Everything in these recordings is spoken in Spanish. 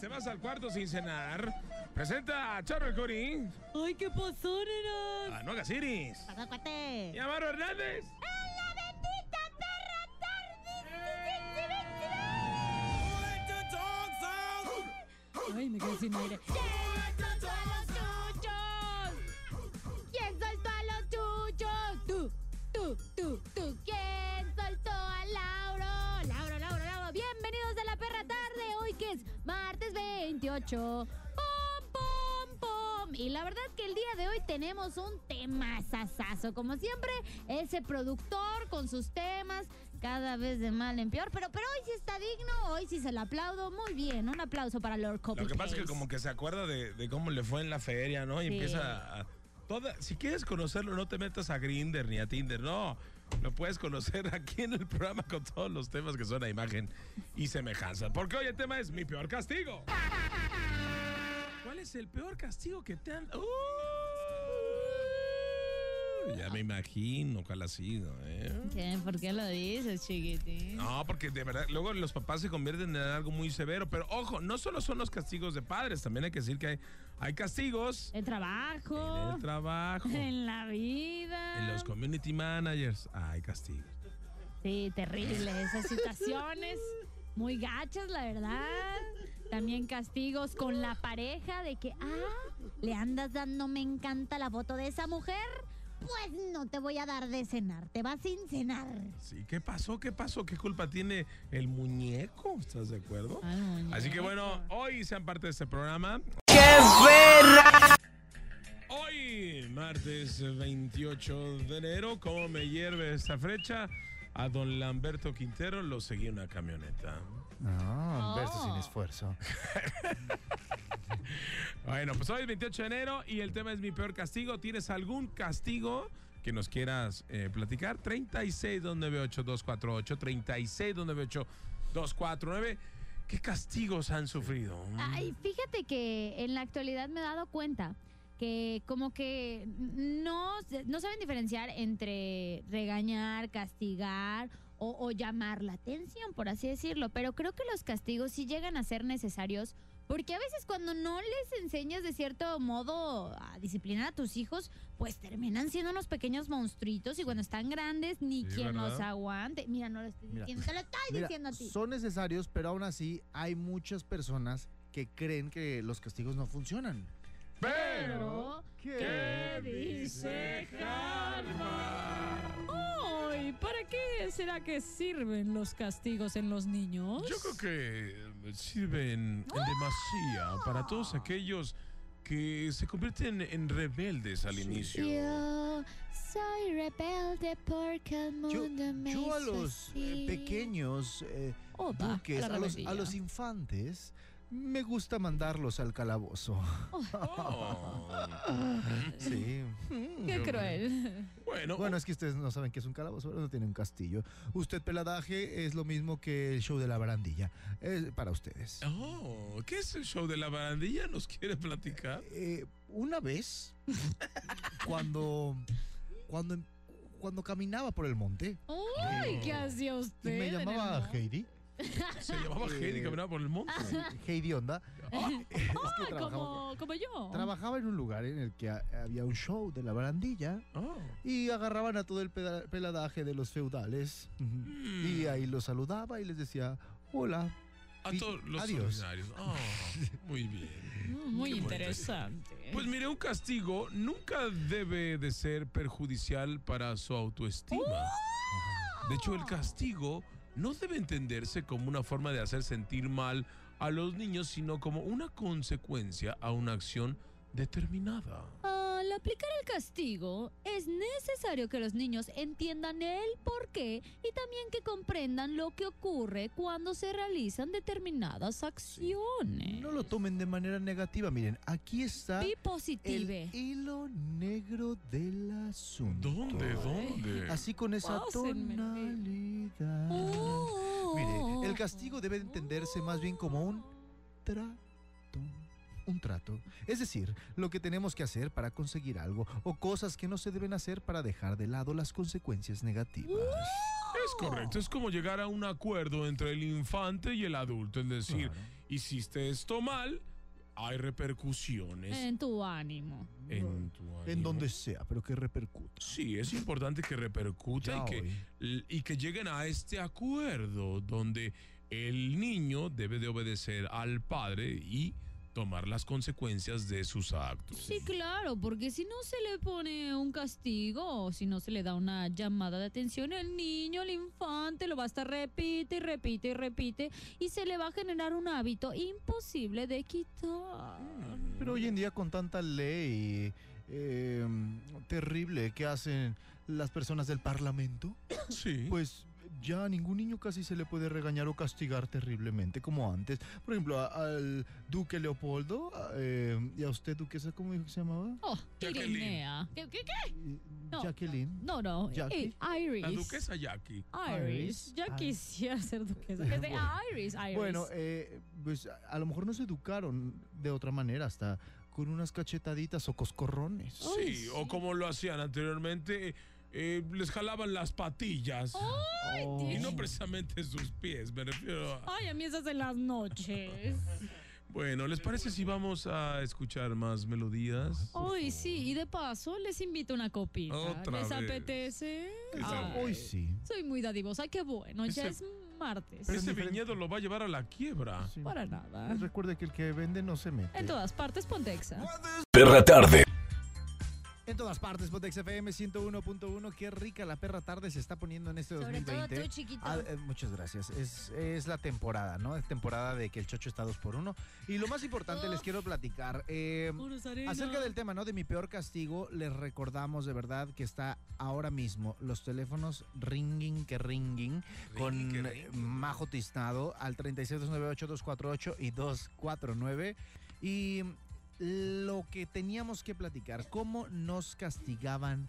Te vas al cuarto sin cenar. Presenta a Charro el Cori. Ay, ¿qué pasó, nenas? A Noga Ciris. Pasa, cuate. Y Amaro Hernández. Ay, me quedé sin aire. ¿Quién soltó a los chuchos? ¿Quién soltó a los chuchos? Tú, tú, tú, tú. Es martes 28. ¡Pum, pum, pum! Y la verdad que el día de hoy tenemos un tema sasazo. Como siempre, ese productor con sus temas cada vez de mal en peor. Pero, pero hoy sí está digno, hoy sí se lo aplaudo. Muy bien, un aplauso para Lord Copy Lo que pasa es que como que se acuerda de, de cómo le fue en la feria, ¿no? Y Sí. empieza a... Toda, si quieres conocerlo, no te metas a Grinder ni a Tinder, no. Lo puedes conocer aquí en el programa con todos los temas que son a imagen y semejanza. Porque hoy el tema es mi peor castigo. ¿Cuál es el peor castigo que te han... ¡Uh! Ya me imagino cuál ha sido, ¿eh? ¿Qué? ¿Por qué lo dices, chiquitín? No, porque de verdad, luego los papás se convierten en algo muy severo. Pero ojo, no solo son los castigos de padres, también hay que decir que hay, hay castigos El trabajo. en el trabajo, En la vida. en los community managers. Hay castigos. Sí, terrible. Esas situaciones muy gachas, la verdad. También castigos con la pareja de que, ah, le andas dando, me encanta la foto de esa mujer. Pues no te voy a dar de cenar, te vas sin cenar. Sí, ¿qué pasó? ¿Qué pasó? ¿Qué culpa tiene el muñeco? ¿Estás de acuerdo? Ay, muñeco. Así que bueno, hoy sean parte de este programa. Hoy, martes 28 de enero, ¿cómo me hierve esta fecha? A don Lamberto Quintero lo seguí en una camioneta. No, un verso sin esfuerzo. Bueno, pues hoy es 28 de enero y el tema es mi peor castigo. ¿Tienes algún castigo que nos quieras eh, platicar? 36298248, 36298249. ¿Qué castigos han sufrido? Ay, fíjate que en la actualidad me he dado cuenta que como que no, no saben diferenciar entre regañar, castigar o, o llamar la atención, por así decirlo. Pero creo que los castigos sí llegan a ser necesarios porque a veces cuando no les enseñas de cierto modo a disciplinar a tus hijos, pues terminan siendo unos pequeños monstruitos y cuando están grandes ni Sí, quien los aguante. Mira, no lo estoy Mira. diciendo, te lo estoy Mira, diciendo a ti. son necesarios, pero aún así hay muchas personas que creen que los castigos no funcionan. Pero, ¿qué dice Ay, ¿para qué será que sirven los castigos en los niños? Yo creo que eh, sirven en demasía para todos aquellos que se convierten en rebeldes al inicio. Yo soy rebelde porque el Yo, mundo me yo a los eh, así. pequeños eh, Opa, duques, la a los, a los infantes, me gusta mandarlos al calabozo. Oh. Sí. Qué cruel. Bueno, Bueno, es que ustedes no saben qué es un calabozo, pero no tiene un castillo. Usted, peladaje, es lo mismo que el show de la barandilla. Es para ustedes. oh, ¿qué es el show de la barandilla? ¿Nos quiere platicar? Eh, una vez, cuando, cuando, cuando caminaba por el monte Uy, ¿qué hacía y usted? me llamaba? Heidi, Se llamaba Heidi, Eh, caminaba por el monte. Heidi Onda, es que Ay, trabajaba, como, como yo. trabajaba en un lugar en el que ha- había un show de la barandilla Oh. y agarraban a todo el peda- peladaje de los feudales y ahí los saludaba y les decía, hola. A Y todos los adiós. ordinarios. Oh, muy bien. Mm, Muy Qué bonito. interesante. Pues mire, un castigo nunca debe de ser perjudicial para su autoestima. De hecho, el castigo no debe entenderse como una forma de hacer sentir mal a los niños, sino como una consecuencia a una acción determinada. Aplicar el castigo es necesario que los niños entiendan el porqué y también que comprendan lo que ocurre cuando se realizan determinadas acciones. No lo tomen de manera negativa. Miren, aquí está Be el positive. hilo negro del asunto. ¿Dónde? ¿Dónde? Así con esa tonalidad. Oh. Mire, el castigo debe entenderse más bien como un trato. Un trato. Es decir, lo que tenemos que hacer para conseguir algo o cosas que no se deben hacer para dejar de lado las consecuencias negativas. Es correcto, es como llegar a un acuerdo entre el infante y el adulto, es decir, hiciste esto mal, hay repercusiones En tu ánimo. en tu En ánimo. donde sea, pero que repercuta. Sí, es importante que repercuta que, y que lleguen a este acuerdo donde el niño debe de obedecer al padre y tomar las consecuencias de sus actos. Sí, claro, porque si no se le pone un castigo o si no se le da una llamada de atención, el niño, el infante, lo va a estar repite y repite y repite y se le va a generar un hábito imposible de quitar. Pero hoy en día con tanta ley eh, terrible que hacen las personas del Parlamento, Sí. pues ya a ningún niño casi se le puede regañar o castigar terriblemente como antes. Por ejemplo, a- al duque Leopoldo a- eh, y a usted, duquesa, ¿cómo dijo que se llamaba? Oh, Jacqueline. ¿Qué, qué, qué? No. Jacqueline. No, no. Jackie. eh, Iris. La duquesa Jackie. Iris. Iris. Ya Ah. quisiera ser duquesa. Es de Bueno. Iris, Iris. Bueno, eh, pues a, a lo mejor nos educaron de otra manera, hasta con unas cachetaditas o coscorrones. Ay, Sí, sí. o como lo hacían anteriormente, eh, les jalaban las patillas. Oh. Y no precisamente sus pies, me refiero a... Ay, a mí esas en las noches. Bueno, ¿les parece si vamos a escuchar más melodías? Ay, sí, y de paso les invito una copita. Otra ¿Les vez. apetece? Ay, sabor. Hoy sí. Soy muy dadivosa, qué bueno, ya Ese- es martes. Ese diferente- viñedo lo va a llevar a la quiebra. sí. Para nada. Recuerde que el que vende no se mete. En todas partes, Pontexa. Perra tarde. En todas partes, Potex FM 101.1. Qué rica la perra tarde se está poniendo en este Sobre todo 2020. tú, chiquito. Ah, eh, muchas gracias. Es, es la temporada, ¿no? Es temporada de que el chocho está dos por uno. Y lo más importante, les quiero platicar. eh. Acerca del tema, ¿no? De mi peor castigo, les recordamos de verdad que está ahora mismo los teléfonos ringing que ringing con Ringing que ringing. Majo Tiznado al 3698-248 y 249. Y lo que teníamos que platicar, cómo nos castigaban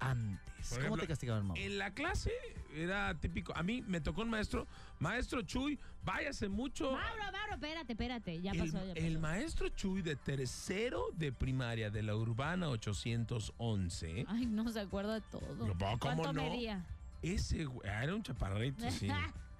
antes. Por ¿Cómo ejemplo, te castigaban, Majo? En la clase era típico. A mí me tocó un maestro, maestro Chuy, váyase mucho. Mauro, Mauro, espérate, espérate. Ya el, pasó, ya pasó. el maestro Chuy de tercero de primaria de la Urbana 811. Ay, no se acuerda de todo. No, ¿cómo ¿Cuánto no? medía? Ese güey, ah, era un chaparrito, sí.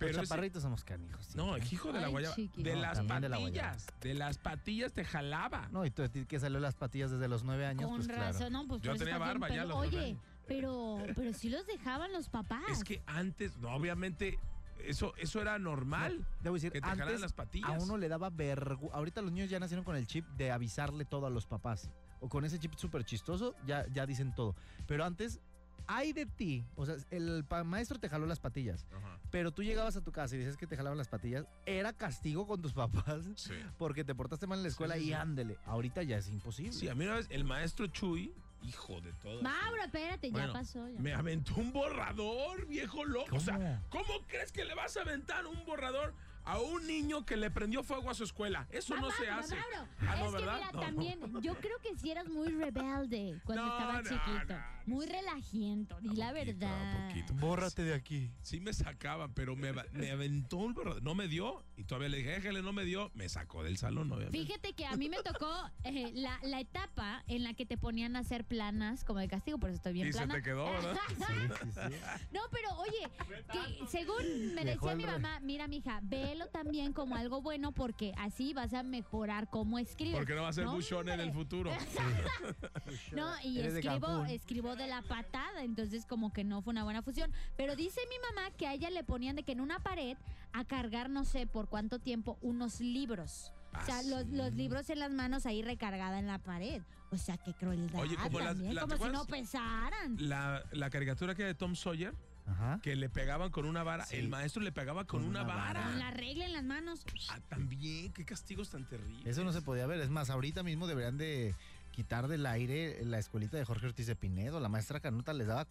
Los Pero ese- chaparritos somos canijos. sí. no, el hijo de la Ay, guayaba. chiqui. De No, las de la patillas. De las patillas te jalaba. No, y tú a ti que salió las patillas desde los nueve años, Con pues claro. razón, no, pues Yo tenía barba ya los Oye, pero, pero sí los dejaban los papás. Es que antes, no, obviamente, eso, eso era normal. Debo decir, que te jalaran antes las patillas. a uno le daba vergüenza. Ahorita los niños ya nacieron con el chip de avisarle todo a los papás. O con ese chip súper chistoso, ya, ya dicen todo. Pero antes, hay de ti. O sea, el maestro te jaló las patillas. Ajá. Pero tú llegabas a tu casa y dices que te jalaban las patillas. Era castigo con tus papás. Sí. Porque te portaste mal en la escuela sí, y sí. ándele. Ahorita ya es imposible. Sí, a mí una vez el maestro Chuy, hijo de todo. Mauro, espérate, Bueno, ya pasó. ya Me aventó un borrador, viejo loco. O sea, ¿cómo crees que le vas a aventar un borrador a un niño que le prendió fuego a su escuela? Eso no se hace. Mauro, Ah, no, es que mira, No. también, yo creo que si eras muy rebelde cuando No, estaba no, chiquito. no, muy relajiento, di la poquito, verdad. poquito. Bórrate de aquí. Sí me sacaba, pero me, me aventó un borrador. No me dio. Y todavía le dije, déjale, no me dio. Me sacó del salón, obviamente. Fíjate que a mí me tocó eh, la, la etapa en la que te ponían a hacer planas como de castigo, por eso estoy bien Y se plana. te quedó, ¿verdad? Sí, sí, sí. No, pero oye, que según me Dejó decía mi mamá, mira, mija, velo también como algo bueno porque así vas a mejorar cómo escribes. Porque no va a ser No, buchón en el futuro. No, y Eres de escribo, escribo de la patada, entonces como que no fue una buena fusión. Pero dice mi mamá que a ella le ponían de que en una pared a cargar no sé por cuánto tiempo unos libros. O sea, Ah, los, sí. los libros en las manos ahí recargada en la pared. O sea, qué crueldad Oye, como las- también, la- como ¿te si no pesaran. La, la caricatura que era de Tom Sawyer, Ajá. que le pegaban con una vara. Sí. El maestro le pegaba con, Con una, una vara. vara. Con la regla en las manos. Ah, también, qué castigos tan terribles. Eso no se podía ver. Es más, ahorita mismo deberían de quitar del aire la escuelita de Jorge Ortiz de Pinedo. La maestra Canuta les daba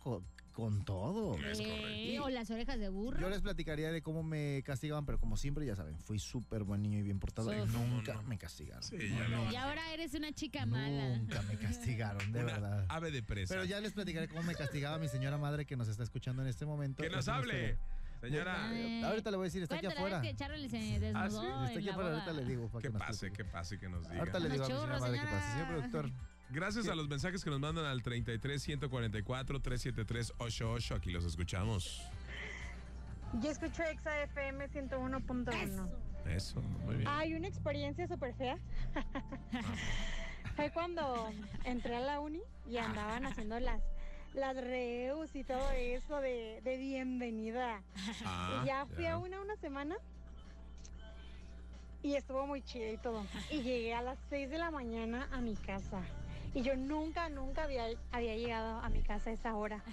con todo. Es Eh, o las orejas de burro. Yo les platicaría de cómo me castigaban, pero como siempre, ya saben, fui súper buen niño y bien portado y nunca No, no. me castigaron. Sí, ya no. Y ahora eres una chica mala. Nunca me castigaron, de Una verdad. Ave de presa. Pero ya les platicaré cómo me castigaba mi señora madre que nos está escuchando en este momento. Que nos hable, historia. señora. Ay. Ahorita le voy a decir, está aquí afuera. es que Charlie se desnudó ¿Ah, sí? Está aquí afuera, ahorita le digo. para Que que pase, que pase, que nos diga. Ahorita le digo a mi señora madre que pase. Señor productor. Gracias a los mensajes que nos mandan al 33 144 373 88. Aquí los escuchamos. Yo escucho Exa FM 101.1. Eso, muy bien. Hay una experiencia súper fea. Fue cuando entré a la uni y andaban haciendo las, las reus y todo eso de, de bienvenida. Ah, y ya fui a una una semana y estuvo muy chido y todo. Y llegué a las 6 de la mañana a mi casa. Y yo nunca, nunca había, había llegado a mi casa a esa hora.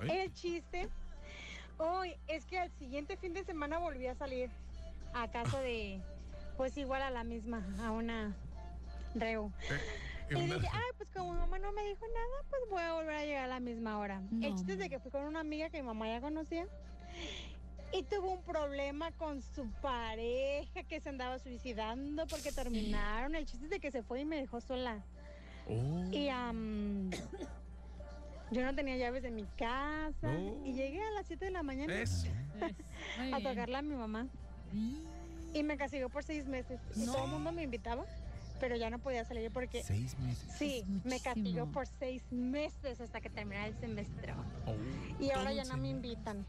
Ay. El chiste hoy es que al siguiente fin de semana volví a salir a casa de, pues igual a la misma, a una reu. qué Y dije, ay, pues como mi mamá no me dijo nada, pues voy a volver a llegar a la misma hora. No. El chiste es de que fui con una amiga que mi mamá ya conocía y tuvo un problema con su pareja que se andaba suicidando porque terminaron. El chiste es de que se fue y me dejó sola. Oh. Y am, yo no tenía llaves de mi casa Oh. y llegué a las 7 de la mañana a bien. tocarle a mi mamá y me castigó por seis meses. Y todo el mundo me invitaba, pero ya no podía salir porque Seis meses. Sí, me castigó por seis meses hasta que terminara el semestre. Oh. Y ahora ya no me invitan.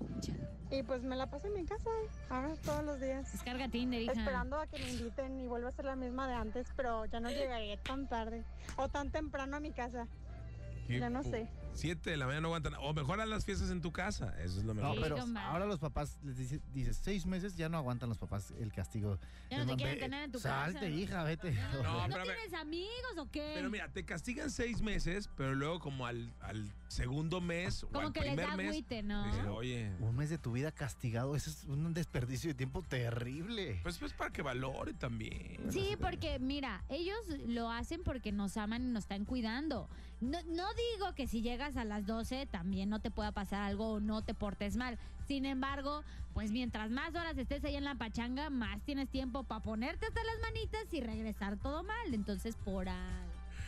Y pues me la paso en mi casa, ahora todos los días. Descarga Tinder, hija. Esperando a que me inviten y vuelva a ser la misma de antes, pero ya no llegaré tan tarde o tan temprano a mi casa. Ya no sé. Siete de la mañana no aguantan. O mejor a las fiestas en tu casa. Eso es lo No, mejor. Sí, pero ahora los papás les dice, dices seis meses ya no aguantan los papás el castigo. Ya no te quieren tener en tu Salte, casa. hija, vete. No, ¿No pero tienes amigos o qué? Pero mira, te castigan seis meses, pero luego como al, al segundo mes o Como al que les primer da mes, agüite, ¿no? oye, Un mes de tu vida castigado, eso es un desperdicio de tiempo terrible. pues pues para que valore también. Sí, porque mira, ellos lo hacen porque nos aman y nos están cuidando. No, no digo que si llegas a las 12 también no te pueda pasar algo o no te portes mal. Sin embargo, pues mientras más horas estés ahí en la pachanga, más tienes tiempo para ponerte hasta las manitas y regresar todo mal. Entonces, por ahí.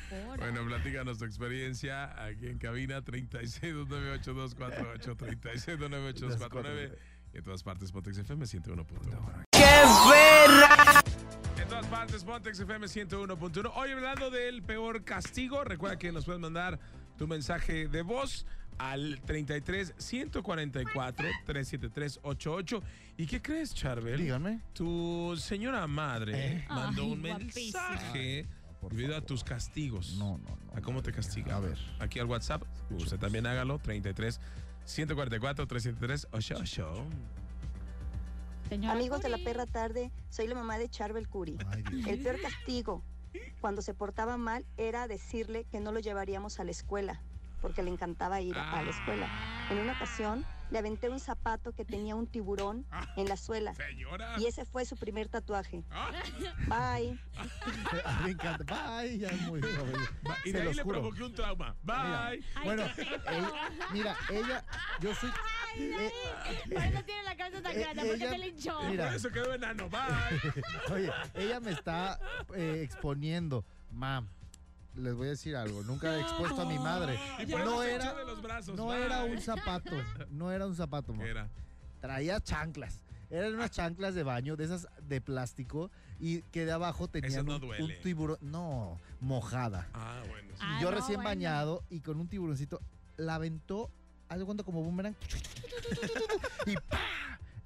Por Bueno, ahí. platícanos tu experiencia aquí en cabina 36298248, 36298249 y en todas partes Pontex FM 101.1. En todas partes Pontex FM 101.1. Hoy hablando del peor castigo, recuerda que nos puedes mandar tu mensaje de voz al 33 144 373 88. ¿Y qué crees, Charbel? Díganme. Tu señora madre ¿Eh? mandó Ay, un guapísima. mensaje debido a tus castigos. No, no, no. ¿A cómo te castiga? A ver. Aquí al WhatsApp. Usted también hágalo. 33 144 373 88. Señora Amigos de la Curi. perra tarde, soy la mamá de Charbel Curi. Ay. El peor castigo cuando se portaba mal era decirle que no lo llevaríamos a la escuela, porque le encantaba ir a, a la escuela. En una ocasión le aventé un zapato que tenía un tiburón en la suela Señora. y ese fue su primer tatuaje. Ah, Bye. Me encanta. Bye, ya es muy bien. y Se de ahí le juro. provoqué un trauma. Bye. Ay, Bueno, mira, ella, yo soy. Por eso tiene la cabeza tan Eh, grande, porque ella- se le hinchó. Por eso quedó enano. Bye. Oye, ella me está eh, exponiendo. Mam, les voy a decir algo. Nunca he expuesto a mi madre. Y por No eso se era, echó de los brazos. no Bye. era un zapato. No era un zapato, mam. ¿Qué era? Traía chanclas. Eran unas chanclas de baño, de esas de plástico, y que de abajo tenían no un, duele. un tiburón. No, mojada. Ah, bueno. sí. Ah, y yo no, recién bueno. bañado y con un tiburoncito, la aventó, algo cuando como boomerang, y ¡pa!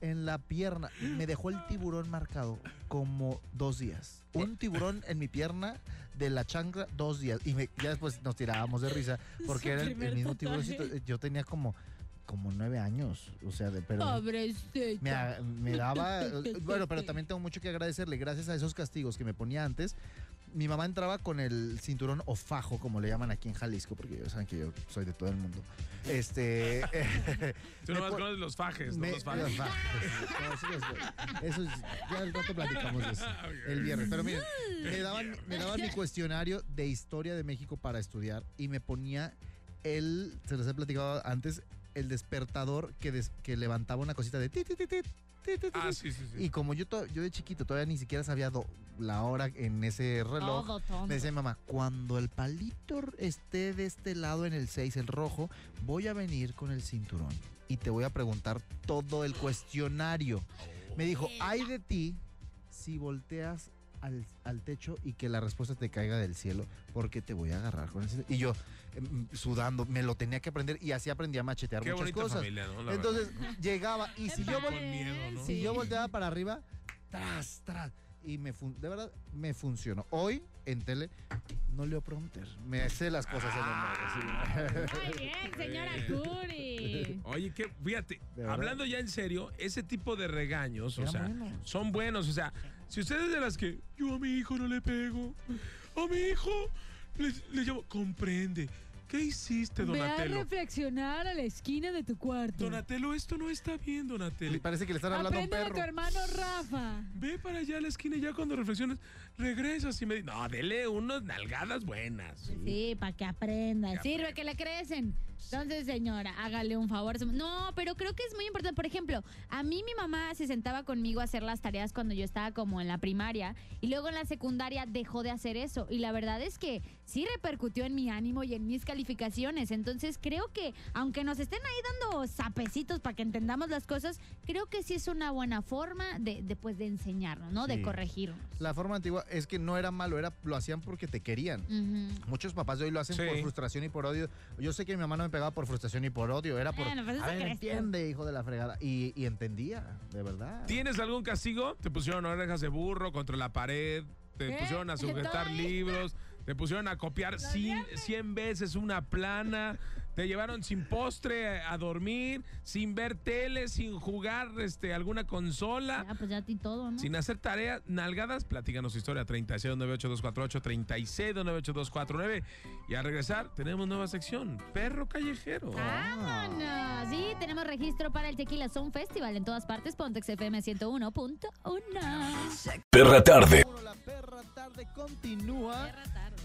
en la pierna. Me dejó el tiburón marcado como dos días. Un tiburón en mi pierna de la chancla, dos días. Y me- ya después nos tirábamos de risa porque Su era el, mismo tiburoncito. Yo tenía como como nueve años. O sea, de, pero Pobrecito. me, me daba. bueno, pero también tengo mucho que agradecerle. Gracias a esos castigos que me ponía antes. Mi mamá entraba con el cinturón o fajo, como le llaman aquí en Jalisco, porque ya saben que yo soy de todo el mundo. Este. Tú nomás conoces los fajes, no me- los fajes. los fajes, Eso es- ya al rato platicamos de eso. El viernes. Pero miren, me daban, me daban mi cuestionario de historia de México para estudiar y me ponía el, se los he platicado antes, el despertador que, des- que levantaba una cosita de ti, Ah, sí, sí, sí. Y como yo, to- yo de chiquito todavía ni siquiera sabía do- la hora en ese reloj, Todo tonto. me decía mi mamá, cuando el palito esté de este lado en el 6, el rojo, voy a venir con el cinturón y te voy a preguntar todo el cuestionario. Me dijo, ay de ti si volteas al, al techo y que la respuesta te caiga del cielo, porque te voy a agarrar con el cinturón. Y yo, sudando, me lo tenía que aprender y así aprendí a machetear Qué muchas cosas. familia, ¿no? Entonces llegaba y si yo, vol- miedo, ¿no? si yo volteaba para arriba, tras, tras. Y me fun- de verdad me funcionó. Hoy en tele no leo prompter. Me sé las cosas en memoria. sí. Muy bien, señora. Curi. Oye, que fíjate, hablando ya en serio, ese tipo de regaños, o sea, son buenos. O sea, si ustedes de las que yo a mi hijo no le pego, a mi hijo le, le llamo, comprende. ¿Qué hiciste, Ve a Donatello? reflexionar a la esquina de tu cuarto. Donatello, esto no está bien, Donatello. Me parece que le están hablando a un Aprende de perro. tu hermano Rafa. Ve para allá a la esquina y ya cuando reflexiones, regresas y me dices, no, dele unas nalgadas buenas. Sí, para que aprenda. Sirve que le crecen. Entonces, señora, hágale un favor. No, pero creo que es muy importante. Por ejemplo, a mí mi mamá se sentaba conmigo a hacer las tareas cuando yo estaba como en la primaria y luego en la secundaria dejó de hacer eso. Y la verdad es que sí repercutió en mi ánimo y en mis calificaciones. Entonces, creo que aunque nos estén ahí dando sapecitos para que entendamos las cosas, creo que sí es una buena forma de, de, pues, de enseñarnos, ¿no? De corregirnos. La forma antigua es que no era malo, era lo hacían porque te querían. Muchos papás de hoy lo hacen Sí. por frustración y por odio. Yo sé que mi mamá no me pegaba por frustración y por odio, era por. Bueno, pues a ver, entiende, hijo de la fregada. Y, y entendía, de verdad. ¿Tienes algún castigo? Te pusieron orejas de burro contra la pared, te ¿Qué? pusieron a sujetar libros, te pusieron a copiar 100, 100 veces una plana, te llevaron sin postre a dormir, sin ver tele, sin jugar este, alguna consola. Ya, pues ya a ti todo, ¿no? Sin hacer tareas, nalgadas, platícanos historia 36982448, 36298249 y al regresar tenemos nueva sección, perro callejero. Ah. ¡Vámonos! Sí, tenemos registro para el Tequila Sound Festival en todas partes. Pontex FM 101.1. Perra tarde. Bueno, la perra tarde continúa.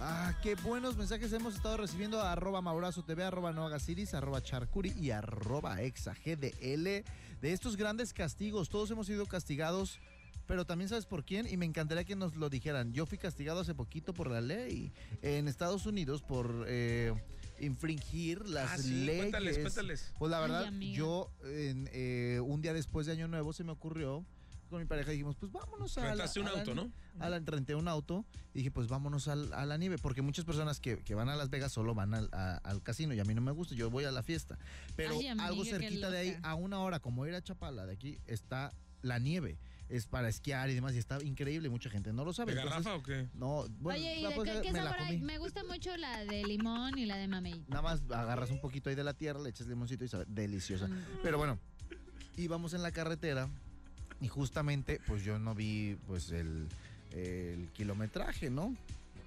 Ah, qué buenos mensajes hemos estado recibiendo a arroba Maurazo TV, arroba Noagasiris, arroba Charcuri y arroba exagdl de estos grandes castigos. Todos hemos sido castigados, pero también sabes por quién y me encantaría que nos lo dijeran. Yo fui castigado hace poquito por la ley en Estados Unidos por eh, infringir las Ah, sí, leyes. cuéntales, cuéntales. Pues la verdad, yo en, eh, un día después de Año Nuevo se me ocurrió con mi pareja dijimos, pues vámonos a la- un a la auto, ¿no? a la, renté un auto y dije, pues vámonos al- a la nieve, porque muchas personas que, que van a Las Vegas solo van al, a- al casino y a mí no me gusta, yo voy a la fiesta. Pero Ay, amiga, algo cerquita de ahí, a una hora, como ir a Chapala de aquí, está la nieve. Es para esquiar y demás, y está increíble, mucha gente no lo sabe. ¿De entonces, garrafa o qué? No, bueno, Oye, ¿y de qué, qué me sabor hay? Me gusta mucho la de limón y la de mamey. Nada más agarras un poquito ahí de la tierra, le echas limoncito y sabe deliciosa. Mm. Pero bueno, íbamos en la carretera y justamente pues yo no vi pues el, el kilometraje, ¿no?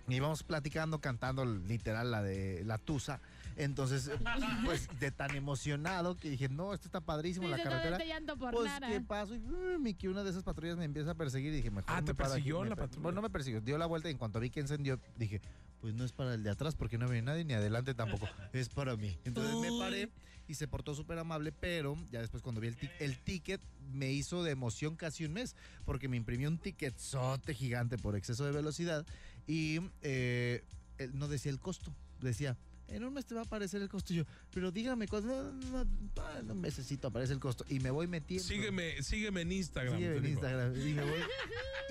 Y íbamos platicando, cantando literal la de la tusa. Entonces, pues de tan emocionado que dije, no, esto está padrísimo, la Dice, no, carretera. por Pues nada. qué paso y uh, que una de esas patrullas me empieza a perseguir y dije, mejor Ah, me ¿te aquí, persiguió me la per- patrulla? Bueno, no me persiguió, dio la vuelta y en cuanto vi que encendió, dije, pues no es para el de atrás porque no había nadie ni adelante tampoco, es para mí. Entonces me paré y se portó súper amable, pero ya después cuando vi el, el ticket me hizo de emoción casi un mes porque me imprimió un ticket sote gigante por exceso de velocidad y eh, no decía el costo, decía... En un mes te va a aparecer el costo. Y yo, pero dígame, cuando no, no, no, en un mesecito aparece el costo. Y me voy metiendo. Sígueme, sígueme en Instagram. Sígueme en. Instagram. Y me voy,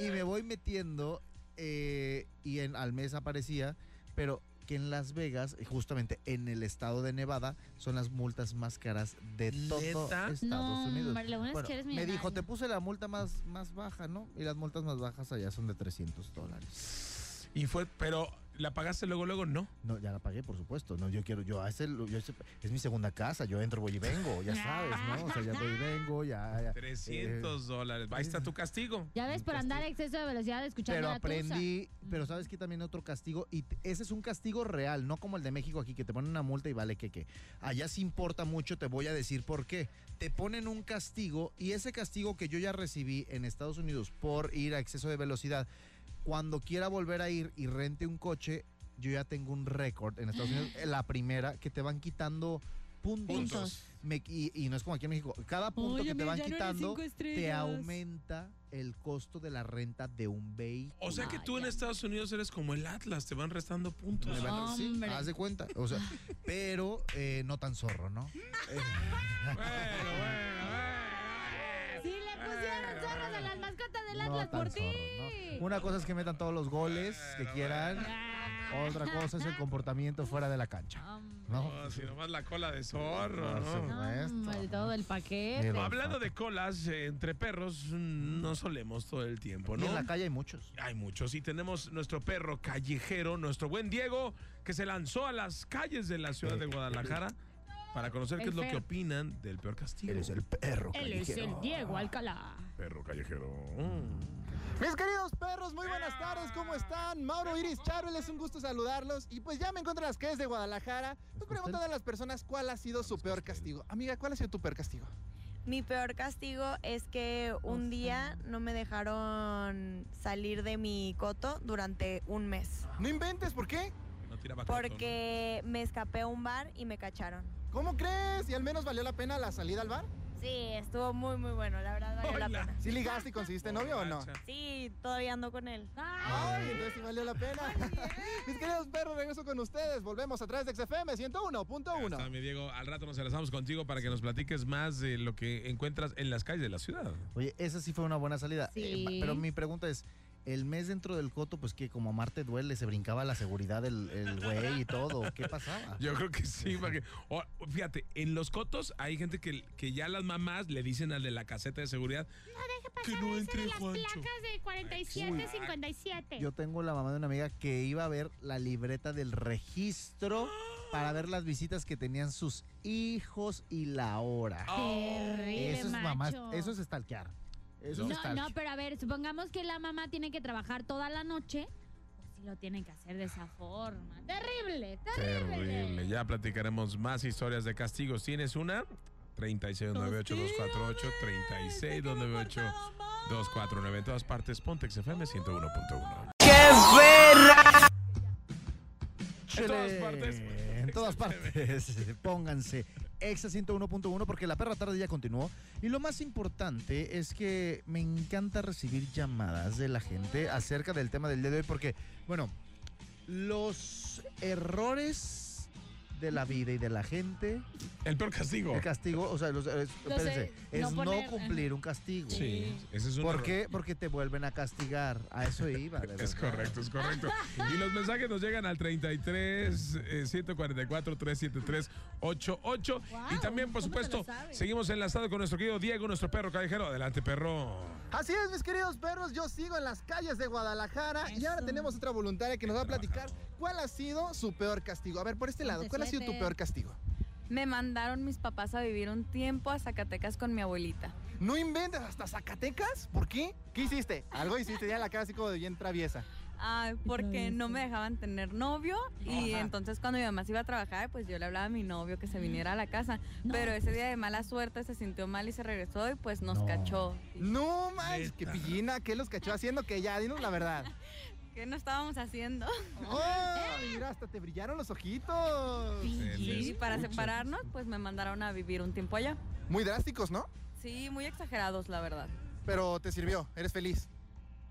y me voy metiendo eh, y en, al mes aparecía, pero que en Las Vegas, justamente en el estado de Nevada, son las multas más caras de todo ¿Neta? Estados No, Unidos. hombre, lo bueno es Bueno, que eres me dijo, te puse la multa más, más baja, ¿no? Y las multas más bajas allá son de 300 dólares. Y fue, pero ¿La pagaste luego, luego? No. No, ya la pagué, por supuesto. No, yo quiero, yo, a ese, yo ese- es mi segunda casa. Yo entro, voy y vengo, ya sabes, ¿no? O sea, ya voy y vengo, ya. ya. 300 dólares. Ahí está tu castigo. Ya ves, por andar a exceso de velocidad escuchando Pero la tusa. aprendí, pero sabes que también otro castigo, y ese es un castigo real, no como el de México aquí, que te ponen una multa y vale que que. Allá sí importa mucho, te voy a decir por qué. Te ponen un castigo y ese castigo que yo ya recibí en Estados Unidos por ir a exceso de velocidad, cuando quiera volver a ir y rente un coche, yo ya tengo un récord en Estados Unidos, la primera, que te van quitando puntos. Puntos. Me- y, y no es como aquí en México. Cada punto Oye, que te van no quitando te aumenta el costo de la renta de un vehículo. O sea que tú en. Estados Unidos eres como el Atlas, te van restando puntos. Me van- sí, haz de cuenta. O sea, pero eh, no tan zorro, ¿no? Bueno, bueno, bueno. Pusieron zorros a las mascotas del Atlas por ti. zorro, ¿no? Una cosa es que metan todos los goles que Bueno, quieran. Otra cosa es el comportamiento fuera de la cancha. ¿No? No, si nomás la cola de zorro, No, Maestro. todo el paquete. Pero- Hablando de colas, eh, entre perros mm, no solemos todo el tiempo, Y ¿no? en la calle hay muchos. Hay muchos y tenemos nuestro perro callejero, nuestro buen Diego, que se lanzó a las calles de la ciudad de Guadalajara para conocer qué es lo que opinan del peor castigo. Él es el perro Él es el. Diego Alcalá. perro callejero. Mm. Mis queridos perros, muy buenas tardes, ¿cómo están? Mauro Iris Charbel, es un gusto saludarlos. Y pues ya me encuentro en las calles de Guadalajara. Pues preguntando a las personas cuál ha sido su peor castigo. Amiga, ¿cuál ha sido tu peor castigo? Mi peor castigo es que un día no me dejaron salir de mi coto durante un mes. No inventes, ¿por qué? No tiraba coto, ¿no? Porque me escapé a un bar y me cacharon. ¿Cómo crees? ¿Y al menos valió la pena la salida al bar? Sí, estuvo muy, muy bueno. La verdad valió la pena. ¿Sí ligaste y conseguiste novio o no? Sí, todavía ando con él. Ay, entonces sí valió la pena. Mis queridos perros, regreso con ustedes. Volvemos a través de XFM Ya 101.1. está, mi Diego. Al rato nos enlazamos contigo para que nos platiques más de lo que encuentras en las calles de la ciudad. Oye, esa sí fue una buena salida. Sí. Eh, pero mi pregunta es, el mes dentro del coto, pues que como a Marte duele, se brincaba la seguridad del el güey y todo. ¿Qué pasaba? Yo creo que sí, porque, fíjate, en los cotos hay gente que, que ya las mamás le dicen al de la caseta de seguridad que no entre Juancho. de 47, 57. Yo tengo la mamá de una amiga que iba a ver la libreta del registro para ver las visitas que tenían sus hijos y la hora. Terrible, eso es mamá, eso es stalkear. Eso No, no, pero a ver, supongamos que la mamá tiene que trabajar toda la noche. Pues sí lo tienen que hacer de esa forma. Terrible, terrible. Terrible. Ya platicaremos más historias de castigos. ¿Tienes una? 3698248248, 36298249. En todas partes, Pontex FM 101.1. En todas partes. En todas partes. Pónganse. Exa 101.1 porque la perra tarde ya continuó. Y lo más importante es que me encanta recibir llamadas de la gente acerca del tema del día de hoy porque, bueno, los errores de la vida y de la gente, El peor castigo. el castigo, o sea, los- es, espérense, es no cumplir un castigo. Sí, ese es un ¿Por error. qué? Porque te vuelven a castigar. A eso iba. de Es correcto, es correcto. Y los mensajes nos llegan al 33 eh, 144 373 88 Y también, por ¿cómo te lo supuesto, seguimos enlazados con nuestro querido Diego, nuestro perro callejero. Adelante, perro. Así es, mis queridos perros, yo sigo en las calles de Guadalajara y ahora tenemos otra voluntaria que nos va a platicar cuál ha sido su peor castigo. A ver, por este lado, ¿cuál ha sido tu peor castigo? Me mandaron mis papás a vivir un tiempo a Zacatecas con mi abuelita. No inventes hasta Zacatecas. ¿Por qué? ¿Qué hiciste? Algo hiciste ya la cara así como de bien traviesa. Ah, porque no me dejaban tener novio y Ajá. entonces cuando mi mamá se iba a trabajar, pues yo le hablaba a mi novio que se viniera a la casa. No, Pero ese día de mala suerte se sintió mal y se regresó y pues nos No. cachó. No manches, qué pillina, ¿qué los cachó haciendo? Que ya, dinos la verdad. ¿Qué no estábamos haciendo? ¡Oh! Mira, hasta te brillaron los ojitos. Y para separarnos, pues me mandaron a vivir un tiempo allá. Muy drásticos, ¿no? Sí, muy exagerados, la verdad. Pero te sirvió, eres feliz.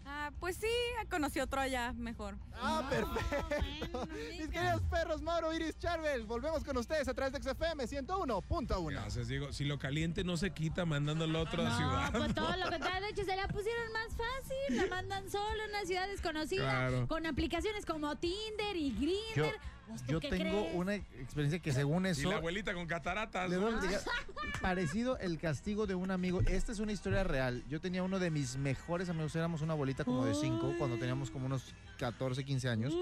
Ah, pues sí, conocí otro allá mejor. Ah, perfecto. Mis queridos perros, Mauro, Iris, Charbel, volvemos con ustedes a través de XFM 101.1. Gracias, Diego. Si lo caliente no se quita otro a No, ciudad. pues todo lo que te han hecho se la pusieron más fácil. la mandan solo en una ciudad desconocida Claro. con aplicaciones como Tinder y Grindr. Pues, ¿tú yo qué tengo crees? una experiencia que según Y eso... la abuelita con cataratas. Le parecido el castigo de un amigo. Esta es una historia real. Yo tenía uno de mis mejores amigos, éramos una bolita como de cinco cuando teníamos como unos 14, 15 años.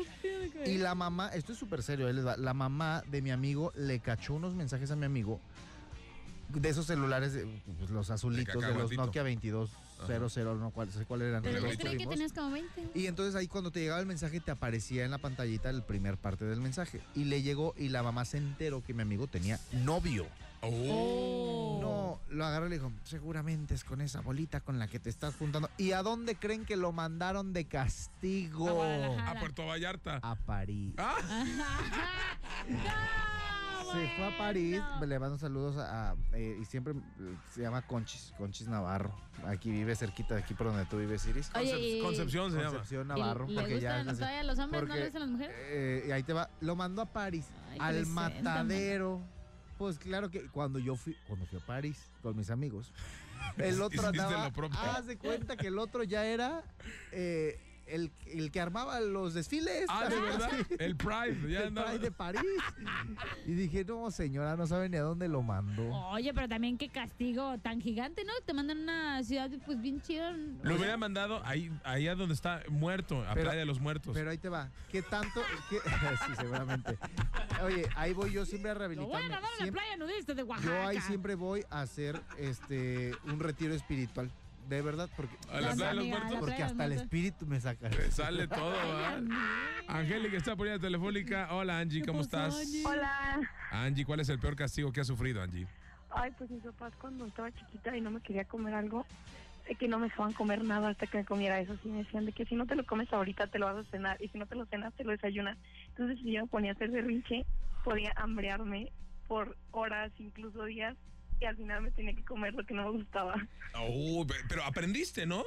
Y la mamá, esto es súper serio, ahí les va. la mamá de mi amigo le cachó unos mensajes a mi amigo de esos celulares, de, pues, los azulitos, de los cacahuatito. Nokia 2200, no cuál, sé cuál eran. Pero yo creí que tenías como 20. Y entonces ahí cuando te llegaba el mensaje te aparecía en la pantallita el primer parte del mensaje. Y le llegó y la mamá se enteró que mi amigo tenía novio. Oh. No, lo agarró y le dijo, seguramente es con esa bolita con la que te estás juntando. ¿Y a dónde creen que lo mandaron de castigo? A Puerto Vallarta. A París. Ah, no, Se fue a París, no. le mando saludos a, a- eh, y siempre eh, se llama Conchis, Conchis Navarro. Aquí vive cerquita de aquí por donde tú vives, Iris. Oye, Concep- y- Concepción se llama. Concepción ¿Y Navarro. ¿Le porque gustan todavía los hombres? ¿No porque, le gustan las mujeres? Eh, y ahí te va, lo mandó a París, Ay, al matadero. Pues claro que cuando yo fui, cuando fui a París con mis amigos, el otro andaba, haz de cuenta que el otro ya era eh, el, el que armaba los desfiles. Ah, de verdad. Sí. El Pride. Ya el andaba. Pride de París. Y dije, no, señora, no sabe ni a dónde lo mandó. Oye, pero también qué castigo tan gigante, ¿no? Te mandan a una ciudad pues bien chida. Lo hubiera mandado ahí, ahí a donde está muerto, a Pero- Playa de los Muertos. Pero ahí te va. ¿Qué tanto? qué- sí, seguramente. Oye, ahí voy yo siempre a Lo voy a grabar en la playa nudista de Oaxaca. yo ahí siempre voy a hacer este un retiro espiritual. De verdad, porque, a la Playa de los amiga, a la Muertos. porque hasta el espíritu me saca. Te sale todo, ¿verdad? Angélica está por línea telefónica. Hola, Angie, ¿cómo estás? Hola. Angie, ¿cuál es el peor castigo que has sufrido, Angie? Ay, pues mis papás cuando estaba chiquita y no me quería comer algo, eh, que no me dejaban comer nada hasta que me comiera eso. Sí, me decían de que si no te lo comes ahorita te lo vas a cenar y si no te lo cenas te lo desayunas. Entonces si yo me ponía a hacer berrinche, podía hambrearme por horas, incluso días, y al final me tenía que comer lo que no me gustaba. Oh, pe- pero aprendiste, ¿no?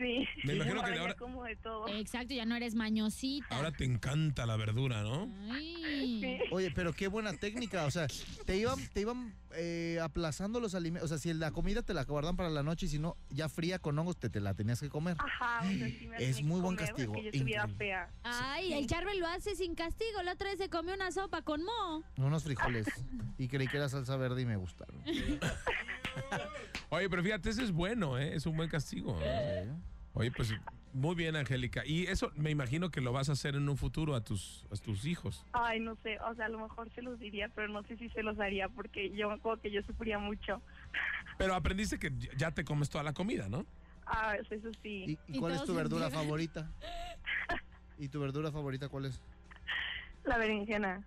Sí. Me imagino que ahora como de todo. Exacto, ya no eres mañosita. Ahora te encanta la verdura, ¿no? Ay. Sí. Oye, pero qué buena técnica. O sea, te iban, te iban eh, aplazando los alimentos. O sea, si la comida te la guardan para la noche y si no, ya fría con hongos, te, te la tenías que comer. Ajá, o sea, sí me Es muy buen castigo, yo estuviera fea. Ay, el Charbel lo hace sin castigo. La otra vez se comió una sopa con mo. Unos frijoles. Y creí que era salsa verde y me gustaron. Oye, pero fíjate, ese es bueno, ¿eh? Es un buen castigo. ¿no? Oye, pues muy bien, Angélica. Y eso me imagino que lo vas a hacer en un futuro a tus, a tus hijos. Ay, no sé, o sea, a lo mejor se los diría, pero no sé si se los haría porque yo me acuerdo que yo sufría mucho. Pero aprendiste que ya te comes toda la comida, ¿no? Ah, eso sí. ¿Y, y Y cuál es tu verdura favorita? ¿Y tu verdura favorita cuál es? La berenjena.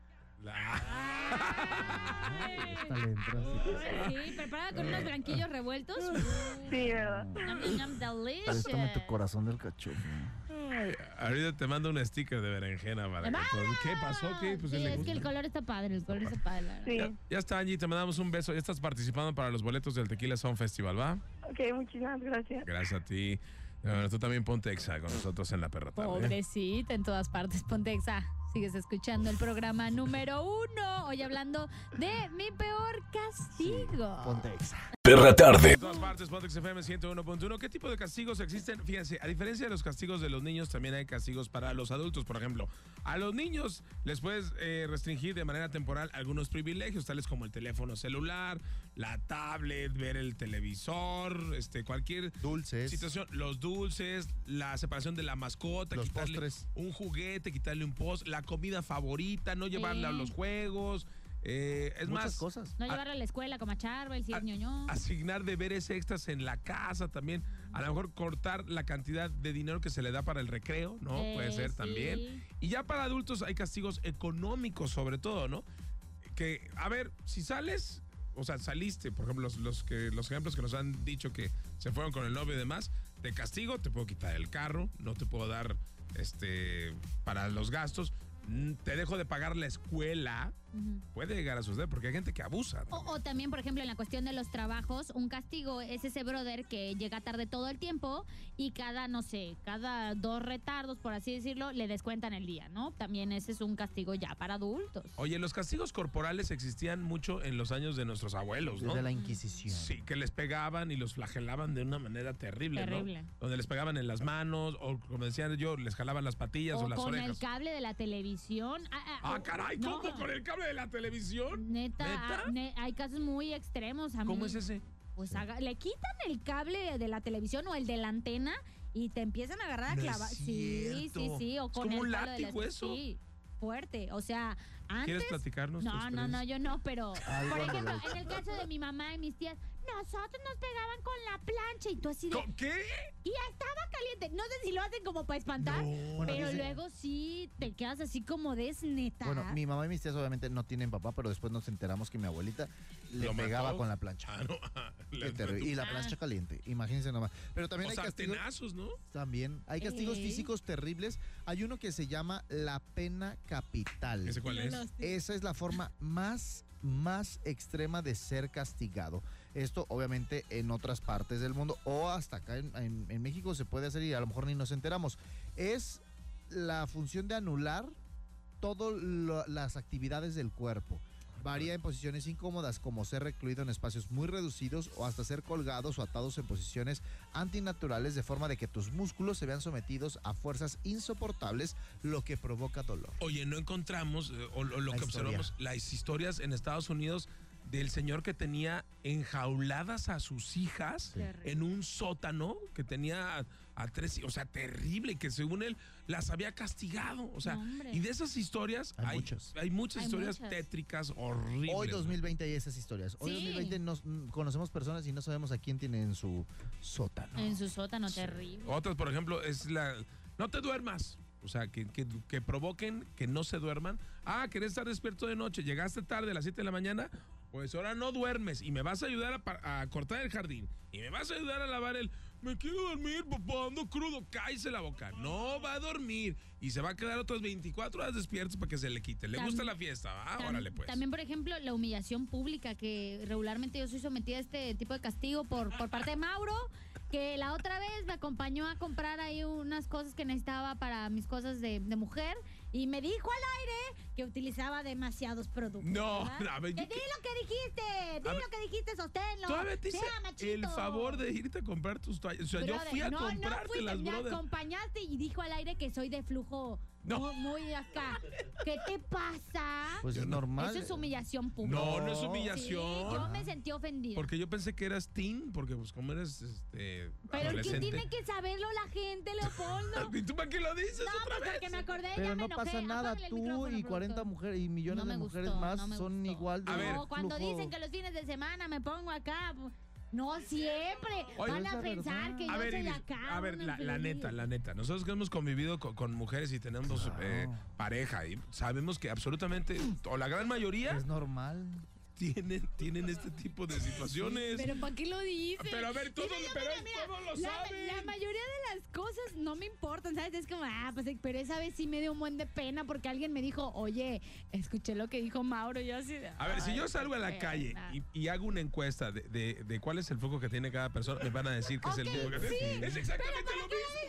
Sí, preparada con unos blanquillos revueltos. Sí, ¿verdad? Yum, yum, delicious. Préstame tu corazón del cachorro. Ay, ahorita te mando un sticker de berenjena para que ¿Qué pasó? ¿Qué? Pues sí, le es gusta. que el color está padre, el color está padre. la verdad. Sí. Ya, ya está, Angie, te mandamos un beso. Ya estás participando para los boletos del Tequila Sound Festival, ¿va? Ok, muchísimas gracias. Gracias a ti. Bueno, tú también ponte exa con nosotros en la perra tarde. ¿eh? Pobrecita, en todas partes, Pontexa. Sigues escuchando el programa número uno. Hoy hablando de mi peor castigo. Ponte exa. Perra tarde. En todas partes, Pontex FM 101.1. ¿Qué tipo de castigos existen? Fíjense, a diferencia de los castigos de los niños, también hay castigos para los adultos. Por ejemplo, a los niños les puedes eh, restringir de manera temporal algunos privilegios, tales como el teléfono celular, la tablet, ver el televisor, este, cualquier Dulces. situación, los dulces, la separación de la mascota, Los quitarle postres. un juguete, quitarle un post, la comida favorita, no llevarla a los juegos. eh, es Muchas más, cosas. No a- llevarlo a la escuela como a Charbel, si es ñoño. asignar deberes extras en la casa también. A lo mejor cortar la cantidad de dinero que se le da para el recreo, ¿no? Eh, Puede ser sí. también. Y ya para adultos hay castigos económicos sobre todo, ¿no? Que, a ver, si sales, o sea, saliste, por ejemplo, los, los que, los ejemplos que nos han dicho que se fueron con el novio y demás, de castigo te puedo quitar el carro, no te puedo dar este para los gastos, mm, te dejo de pagar la escuela, Puede llegar a suceder porque hay gente que abusa. O, o también, por ejemplo, en la cuestión de los trabajos, un castigo es ese brother que llega tarde todo el tiempo y cada, no sé, cada dos retardos, por así decirlo, le descuentan el día, ¿no? También ese es un castigo ya para adultos. Oye, los castigos corporales existían mucho en los años de nuestros abuelos, ¿no? Desde la Inquisición. Sí, que les pegaban y los flagelaban de una manera terrible, Terrible. ¿no? Donde les pegaban en las manos o, como decían yo, les jalaban las patillas o, O las con orejas. el cable de la televisión. Ah, ah, Ah, caray, no. ¿cómo con el cable de la televisión? Neta, ¿Neta? ah, ne- hay casos muy extremos. A ¿Cómo mí. es ese? Pues haga- le quitan el cable de la televisión o el de la antena y te empiezan a agarrar a No es clavar. Sí, sí, sí. O Es con como el un palo de la- látigo eso. Sí, fuerte. O sea, antes. ¿Quieres platicarnos? No, no, no, yo no, pero por ejemplo, en el caso de mi mamá y mis tías, nosotros nos pegaban con la plancha y tú así de, ¿Co- ¿Qué? y estaba caliente. No sé si lo hacen como para espantar, Bueno, pero dice- luego sí te quedas así como desneta. Bueno, mi mamá y mis tías obviamente no tienen papá, pero después nos enteramos que mi abuelita le ¿Lo pegaba mató? con la plancha. Ah, no. Qué terrible. Y la plancha caliente, imagínense nomás. Pero también O hay castigos. sartenazos, ¿no? También hay castigos Ey. físicos terribles. Hay uno que se llama la pena capital. ¿Ese cuál es? Esa es la forma más, más extrema de ser castigado. Esto obviamente en otras partes del mundo o hasta acá en, en- en México se puede hacer y a lo mejor ni nos enteramos. Es la función de anular todas las actividades del cuerpo. Varía en posiciones incómodas como ser recluido en espacios muy reducidos o hasta ser colgados o atados en posiciones antinaturales de forma de que tus músculos se vean sometidos a fuerzas insoportables, lo que provoca dolor. Oye, no encontramos, eh, o, o lo La que historia. observamos, las historias en Estados Unidos del señor que tenía enjauladas a sus hijas Terrible. en un sótano, que tenía a, a tres, o sea, terrible, que según él las había castigado. O sea, No, y de esas historias Hay hay, muchas. hay muchas Hay historias muchas. tétricas, horribles. Hoy ¿no? 2020 hay esas historias. Hoy Sí. 2020 nos, mm, conocemos personas y no sabemos a quién tiene en su sótano. En su sótano, terrible. Otras, por ejemplo, es la. No te duermas. O sea, que, que, que provoquen que no se duerman. Ah, querés estar despierto de noche. Llegaste tarde a las 7 de la mañana. Pues ahora no duermes. Y me vas a ayudar a, cortar el jardín. Y me vas a ayudar a lavar el. Me quiero dormir, papá, ando crudo. Cállese la boca. No va a dormir. Y se va a quedar otras 24 horas despierto para que se le quite. Le gusta la fiesta. Tam- órale, pues. También, por ejemplo, la humillación pública, que regularmente yo soy sometida a este tipo de castigo por, por parte de Mauro, que la otra vez me acompañó a comprar ahí unas cosas que necesitaba para mis cosas de, de mujer y me dijo al aire que utilizaba demasiados productos. No, a ver, Que di lo que dijiste, di lo que dijiste, sosténlo. Todavía te hice sea machito. el favor de irte a comprar tus toallas. O sea, yo fui a no, no comprarte fuiste, las me brother. acompañaste y dijo al aire que soy de flujo No. muy, muy acá. ¿Qué te pasa? Pues es normal. Eso es humillación pública. No, no es Sí, humillación. yo me sentí ofendida. Porque yo pensé que eras teen, porque pues como eres este Pero es que adolescente. tiene que saberlo la gente, Leopoldo. ¿Y tú para qué lo dices No, otra pues vez? porque me acordé, ya Pero me no enojé. pasa nada, tú y 40 productor. mujeres y millones No me de mujeres gustó, más no me son igual de A ver. No, cuando flujo. dicen que los fines de semana me pongo acá, pues, no siempre. Oye, Van a la pensar verdad. que A yo ver, soy Iris, acá. a ver, la, la neta, la neta. Nosotros que hemos convivido con, con mujeres y tenemos Claro. eh, pareja y sabemos que absolutamente, o la gran mayoría, Es normal. Tienen, tienen este tipo de situaciones. Pero ¿para qué lo dices? Pero a ver, todos, Mira, pero mira, lo la, saben. la mayoría de las cosas no me importan, ¿sabes? Es como, ah, pues, pero esa vez sí me dio un buen de pena porque alguien me dijo, oye, escuché lo que dijo Mauro, yo así de, A ver, si "Ay, yo salgo a la calle pena". y, y hago una encuesta de, de- de cuál es el foco que tiene cada persona, me van a decir que es el foco que sí, tiene. Es exactamente pero lo ¿para qué lo mismo.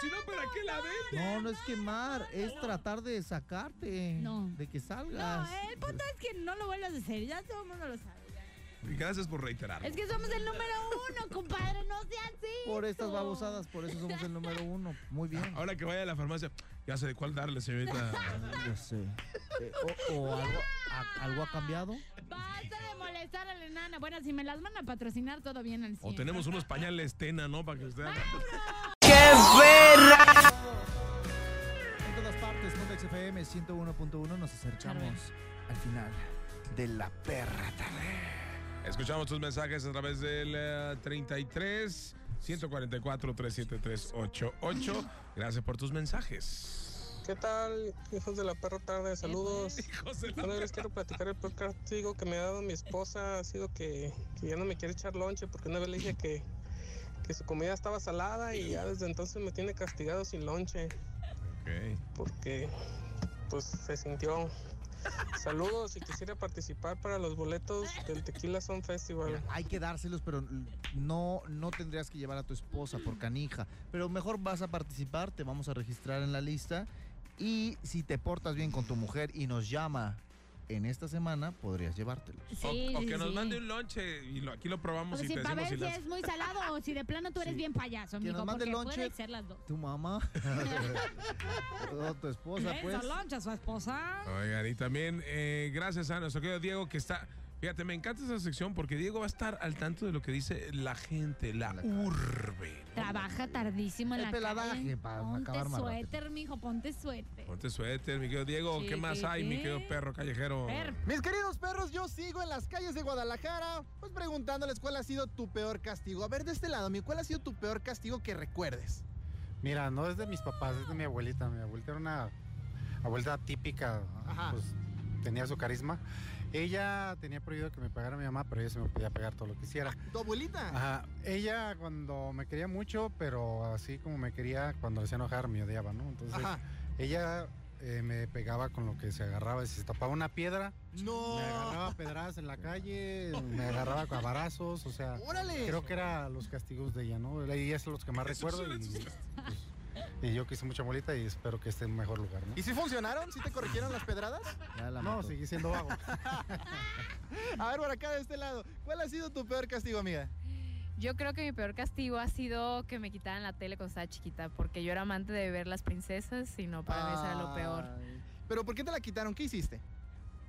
Si ¡Me no, para, no, ¿para qué la ven? No, no es quemar, es tratar de sacarte. No. De que No, salgas. el punto es que no lo vuelvas a hacer, ya todo el mundo lo sabe. ya. Y gracias por reiterarlo. Es que somos el número uno, compadre, no sea así. Por estas babosadas, por eso somos el número uno. Muy bien. Ahora que vaya a la farmacia, ya sé de cuál darle, señorita. Yo sé. Eh, o o algo, a- algo ha cambiado. Basta de molestar a la enana. Bueno, si me las van a patrocinar, todo bien al 100. O tenemos unos pañales tena, ¿no? Para que usted haga. Partes, Contex FM 101.1 nos acercamos al final de la perra tarde. Escuchamos tus mensajes a través del eh, 33 144 37388. Gracias por tus mensajes. ¿Qué tal, hijos de la perra tarde? Saludos. Hijos de la yo les quiero platicar el peor castigo que me ha dado mi esposa. Ha sido que, que ya no me quiere echar lonche porque una vez le dije que, que su comida estaba salada y ya desde entonces me tiene castigado sin lonche Ok. porque pues se sintió Saludos y quisiera participar para los boletos del Tequila Son Festival. Hay que dárselos, pero no, no tendrías que llevar a tu esposa por canija. Pero mejor vas a participar, te vamos a registrar en la lista. Y si te portas bien con tu mujer y nos llama en esta semana podrías llevártelo. o, que nos mande un lonche y aquí lo probamos o y si, te para ver si es muy salado o si de plano tú eres bien payaso, que nos mande lonche, ser las dos. Tu mamá. o tu esposa, pues. loncha su esposa. Oigan, y también eh, gracias a nuestro querido Diego que está Fíjate, me encanta esa sección porque Diego va a estar al tanto de lo que dice la gente, la, urbe. Trabaja tardísimo en el la peladaje para ponte acabar suéter, mijo, ponte suéter. Ponte suéter, mi querido Diego. ¿Qué más hay, mi querido perro callejero? Mis queridos perros, yo sigo en las calles de Guadalajara, pues preguntándoles cuál ha sido tu peor castigo. A ver, de este lado, ¿cuál ha sido tu peor castigo que recuerdes? Mira, no es de mis papás, es de mi abuelita. Mi abuelita era una abuelita típica, pues tenía su carisma. Ella tenía prohibido que me pagara mi mamá, pero ella se me podía pagar todo lo que hiciera. ¿Tu abuelita? Ajá. Ella cuando me quería mucho, pero así como me quería, cuando le hacía enojar, me odiaba, ¿no? Entonces, ella eh, me pegaba con lo que se agarraba. Si se tapaba una piedra, no. me agarraba pedradas en la calle, me agarraba con abrazos, o sea, ¡Órale! creo que eran los castigos de ella, ¿no? Ella es los que más recuerdo y, pues, y yo quise mucha molita y espero que esté en mejor lugar, ¿no? ¿Y si funcionaron? ¿Sí te corrigieron las pedradas? no, seguí siendo vago. A ver, por acá de este lado, ¿cuál ha sido tu peor castigo, amiga? Yo creo que mi peor castigo ha sido que me quitaran la tele cuando estaba chiquita, porque yo era amante de ver las princesas y no para mí eso era lo peor. ¿Pero por qué te la quitaron? ¿Qué hiciste?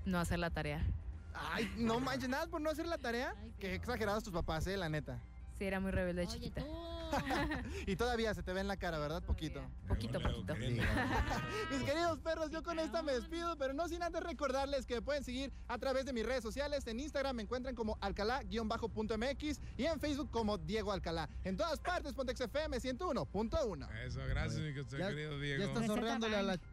No hacer la tarea. Ay, no manches, nada por no hacer la tarea. Qué exagerados tus papás, eh, la neta. Sí, era muy rebelde chiquita. y todavía se te ve en la cara, ¿verdad? Poquito. Poquito, poquito. Mis queridos perros, yo con esta me despido, pero no sin antes recordarles que pueden seguir a través de mis redes sociales. En Instagram me encuentran como alcalá-mx y en Facebook como Diego Alcalá. En todas partes, Pontex FM 101.1. Eso, gracias, mi querido Diego. Ya, está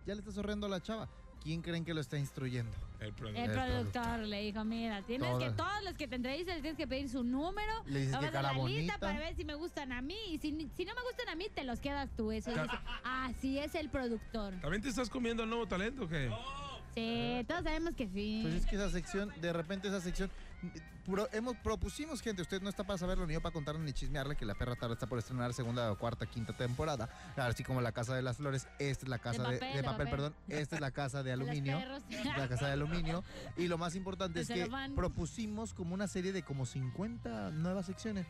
ya le está sorriendo a la chava. ¿Quién creen que lo está instruyendo? El productor. El productor le dijo, mira, tienes que, todos los que te entrevisten les tienes que pedir su número. Le dices que cara la bonita. lista para ver si me gustan a mí. Y si, si no me gustan a mí, te los quedas tú. Eso dice, así es el productor. ¿También te estás comiendo el nuevo talento o qué? Sí, todos sabemos que sí. Pues es que esa sección, de repente esa sección, hemos propusimos gente, usted no está para saberlo ni yo para contarle ni chismearle que la perra tarde está por estrenar segunda o cuarta, quinta temporada, así como la casa de las flores, esta es la casa de, papel, perdón, esta es la casa de aluminio, la casa de aluminio. Y lo más importante es que propusimos como una serie de como 50 nuevas secciones.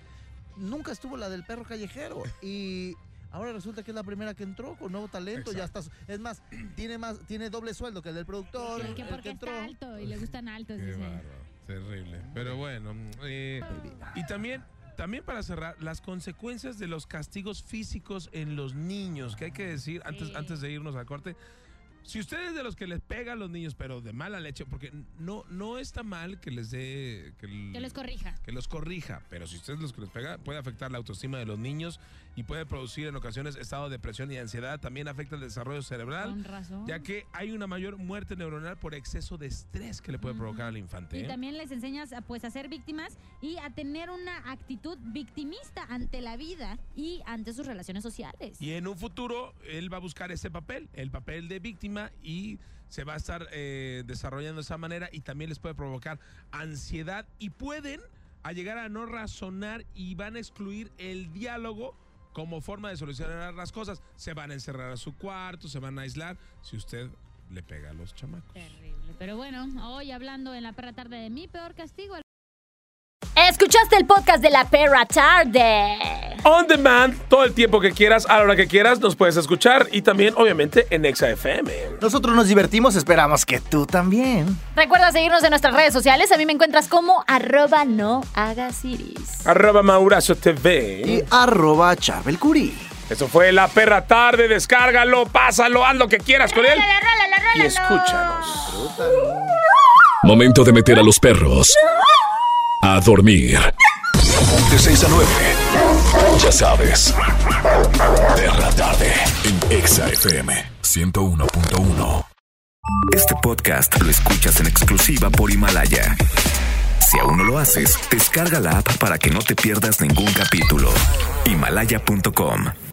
Nunca estuvo la del perro callejero. Y Ahora resulta que es la primera que entró con nuevo talento. Ya está. Es más, tiene más, tiene doble sueldo que el del productor. que porque está alto y le gustan altos. Qué Terrible. Pero bueno. Eh, y también también para cerrar, las consecuencias de los castigos físicos en los niños, que hay que decir antes, antes de irnos al corte, si ustedes de los que les pegan a los niños, pero de mala leche, porque no, no está mal que les dé. Que, les corrija. Que los corrija, pero si ustedes los que les pega, puede afectar la autoestima de los niños y puede producir en ocasiones estado de depresión y ansiedad. También afecta el desarrollo cerebral. Con razón. Ya que hay una mayor muerte neuronal por exceso de estrés que le puede provocar al infante. Y ¿eh? también les enseñas pues, a ser víctimas y a tener una actitud victimista ante la vida y ante sus relaciones sociales. Y en un futuro, él va a buscar ese papel, el papel de víctima y se va a estar eh, desarrollando de esa manera y también les puede provocar ansiedad y pueden a llegar a no razonar y van a excluir el diálogo como forma de solucionar las cosas. Se van a encerrar a su cuarto, se van a aislar si usted le pega a los chamacos. Terrible. Pero bueno, hoy hablando en la perra tarde de mi peor castigo. Escuchaste el podcast de la perra tarde. On demand, todo el tiempo que quieras, a la hora que quieras, nos puedes escuchar y también, obviamente, en ExaFM. Nosotros nos divertimos, esperamos que tú también. Recuerda seguirnos en nuestras redes sociales. A mí me encuentras como arroba no hagas iris. Arroba Maurazo TV. Y arroba Chabelcuri. Eso fue La Perra Tarde. Descárgalo, pásalo, haz lo que quieras con él. y escúchanos. Momento de meter a los perros a dormir. De 6 a 9. Ya sabes. Perra tarde en Exa FM 101.1. Este podcast lo escuchas en exclusiva por Himalaya. Si aún no lo haces, descarga la app para que no te pierdas ningún capítulo. Himalaya.com